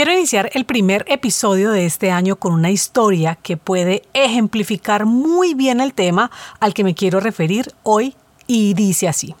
Quiero iniciar el primer episodio de este año con una historia que puede ejemplificar muy bien el tema al que me quiero referir hoy y dice así.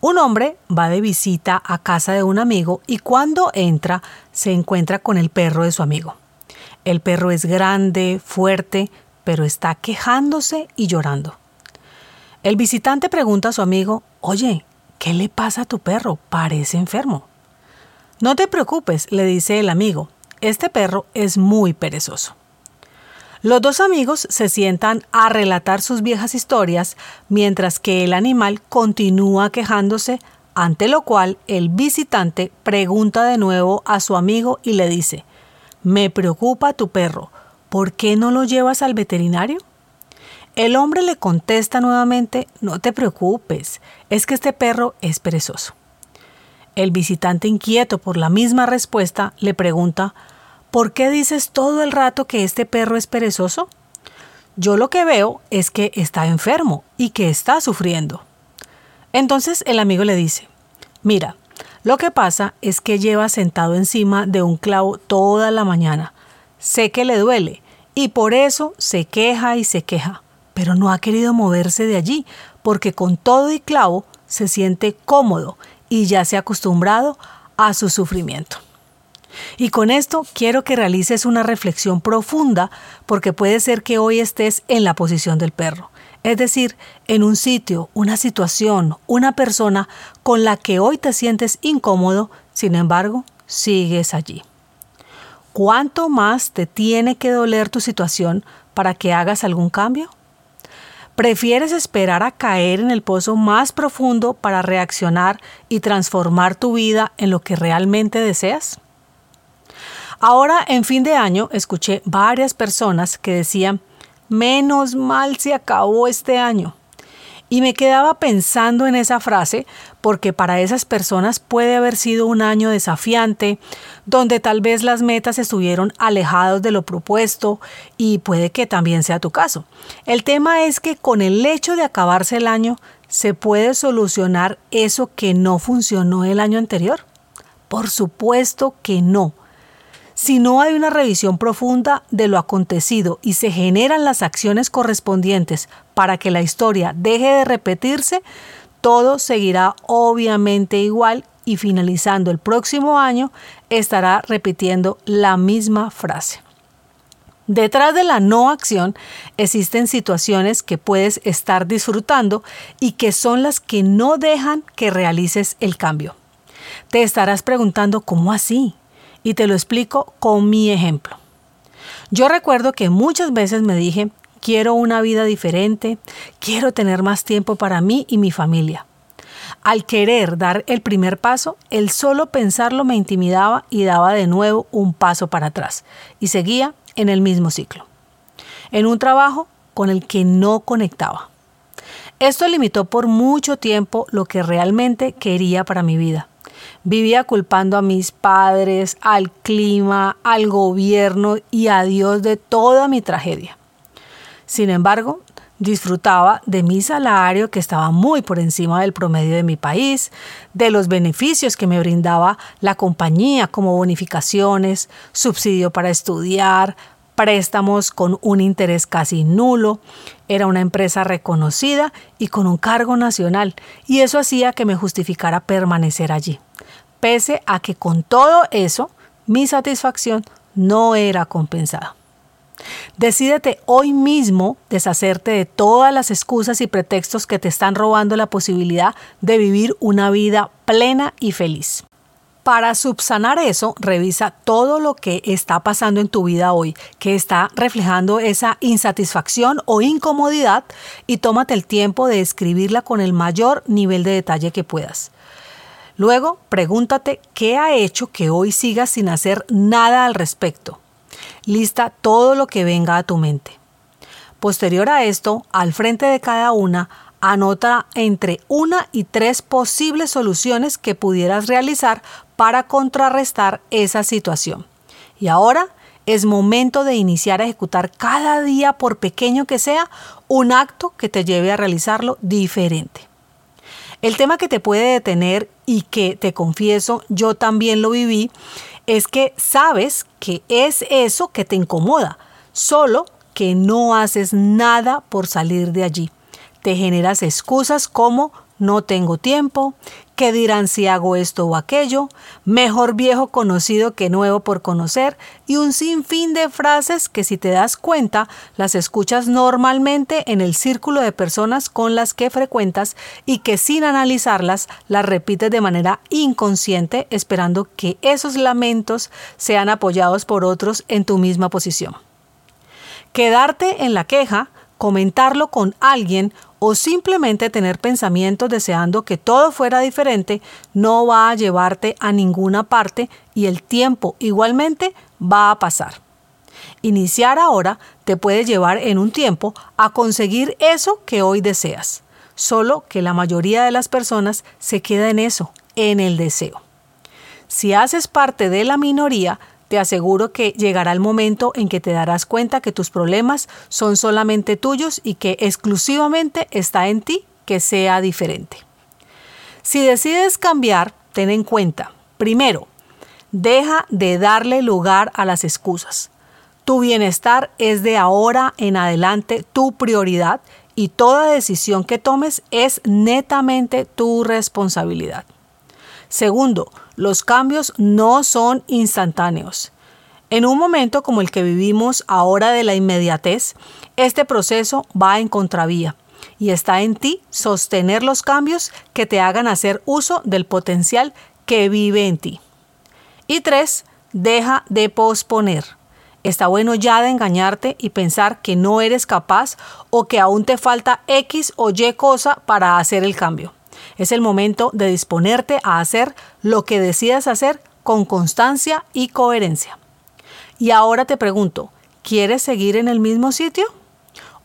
Un hombre va de visita a casa de un amigo y cuando entra se encuentra con el perro de su amigo. El perro es grande, fuerte, pero está quejándose y llorando. El visitante pregunta a su amigo, oye, ¿qué le pasa a tu perro? Parece enfermo. No te preocupes, le dice el amigo, este perro es muy perezoso. Los dos amigos se sientan a relatar sus viejas historias mientras que el animal continúa quejándose, ante lo cual el visitante pregunta de nuevo a su amigo y le dice, me preocupa tu perro, ¿por qué no lo llevas al veterinario? El hombre le contesta nuevamente, no te preocupes, es que este perro es perezoso. El visitante inquieto por la misma respuesta le pregunta, ¿por qué dices todo el rato que este perro es perezoso? Yo lo que veo es que está enfermo y que está sufriendo. Entonces el amigo le dice, mira, lo que pasa es que lleva sentado encima de un clavo toda la mañana. Sé que le duele y por eso se queja y se queja, pero no ha querido moverse de allí porque con todo y clavo se siente cómodo y ya se ha acostumbrado a su sufrimiento. Y con esto quiero que realices una reflexión profunda porque puede ser que hoy estés en la posición del perro, es decir, en un sitio, una situación, una persona con la que hoy te sientes incómodo, sin embargo, sigues allí. ¿Cuánto más te tiene que doler tu situación para que hagas algún cambio? ¿Prefieres esperar a caer en el pozo más profundo para reaccionar y transformar tu vida en lo que realmente deseas? Ahora, en fin de año, escuché varias personas que decían, menos mal se acabó este año. Y me quedaba pensando en esa frase porque para esas personas puede haber sido un año desafiante, donde tal vez las metas estuvieron alejadas de lo propuesto y puede que también sea tu caso. El tema es que con el hecho de acabarse el año, ¿se puede solucionar eso que no funcionó el año anterior? Por supuesto que no. Si no hay una revisión profunda de lo acontecido y se generan las acciones correspondientes para que la historia deje de repetirse, todo seguirá obviamente igual y finalizando el próximo año estará repitiendo la misma frase. Detrás de la no acción existen situaciones que puedes estar disfrutando y que son las que no dejan que realices el cambio. Te estarás preguntando, ¿cómo así? Y te lo explico con mi ejemplo. Yo recuerdo que muchas veces me dije, quiero una vida diferente, quiero tener más tiempo para mí y mi familia. Al querer dar el primer paso, el solo pensarlo me intimidaba y daba de nuevo un paso para atrás y seguía en el mismo ciclo. En un trabajo con el que no conectaba. Esto limitó por mucho tiempo lo que realmente quería para mi vida. Vivía culpando a mis padres, al clima, al gobierno y a Dios de toda mi tragedia. Sin embargo, disfrutaba de mi salario que estaba muy por encima del promedio de mi país, de los beneficios que me brindaba la compañía como bonificaciones, subsidio para estudiar, préstamos con un interés casi nulo, era una empresa reconocida y con un cargo nacional, y eso hacía que me justificara permanecer allí pese a que con todo eso mi satisfacción no era compensada. Decídete hoy mismo deshacerte de todas las excusas y pretextos que te están robando la posibilidad de vivir una vida plena y feliz. Para subsanar eso, revisa todo lo que está pasando en tu vida hoy, que está reflejando esa insatisfacción o incomodidad y tómate el tiempo de escribirla con el mayor nivel de detalle que puedas. Luego, pregúntate qué ha hecho que hoy sigas sin hacer nada al respecto. Lista todo lo que venga a tu mente. Posterior a esto, al frente de cada una, anota entre una y tres posibles soluciones que pudieras realizar para contrarrestar esa situación. Y ahora es momento de iniciar a ejecutar cada día, por pequeño que sea, un acto que te lleve a realizarlo diferente. El tema que te puede detener y que te confieso, yo también lo viví, es que sabes que es eso que te incomoda, solo que no haces nada por salir de allí. Te generas excusas como no tengo tiempo, qué dirán si hago esto o aquello, mejor viejo conocido que nuevo por conocer y un sinfín de frases que si te das cuenta las escuchas normalmente en el círculo de personas con las que frecuentas y que sin analizarlas las repites de manera inconsciente esperando que esos lamentos sean apoyados por otros en tu misma posición. Quedarte en la queja comentarlo con alguien o simplemente tener pensamientos deseando que todo fuera diferente no va a llevarte a ninguna parte y el tiempo igualmente va a pasar. Iniciar ahora te puede llevar en un tiempo a conseguir eso que hoy deseas, solo que la mayoría de las personas se queda en eso, en el deseo. Si haces parte de la minoría, te aseguro que llegará el momento en que te darás cuenta que tus problemas son solamente tuyos y que exclusivamente está en ti que sea diferente. Si decides cambiar, ten en cuenta, primero, deja de darle lugar a las excusas. Tu bienestar es de ahora en adelante tu prioridad y toda decisión que tomes es netamente tu responsabilidad. Segundo, los cambios no son instantáneos. En un momento como el que vivimos ahora de la inmediatez, este proceso va en contravía y está en ti sostener los cambios que te hagan hacer uso del potencial que vive en ti. Y tres, deja de posponer. Está bueno ya de engañarte y pensar que no eres capaz o que aún te falta X o Y cosa para hacer el cambio. Es el momento de disponerte a hacer lo que decidas hacer con constancia y coherencia. Y ahora te pregunto, ¿quieres seguir en el mismo sitio?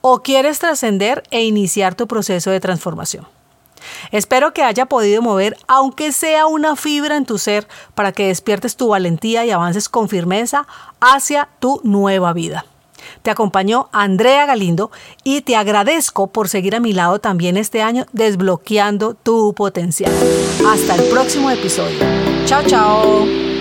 ¿O quieres trascender e iniciar tu proceso de transformación? Espero que haya podido mover, aunque sea una fibra en tu ser, para que despiertes tu valentía y avances con firmeza hacia tu nueva vida. Te acompañó Andrea Galindo y te agradezco por seguir a mi lado también este año desbloqueando tu potencial. Hasta el próximo episodio. Chao, chao.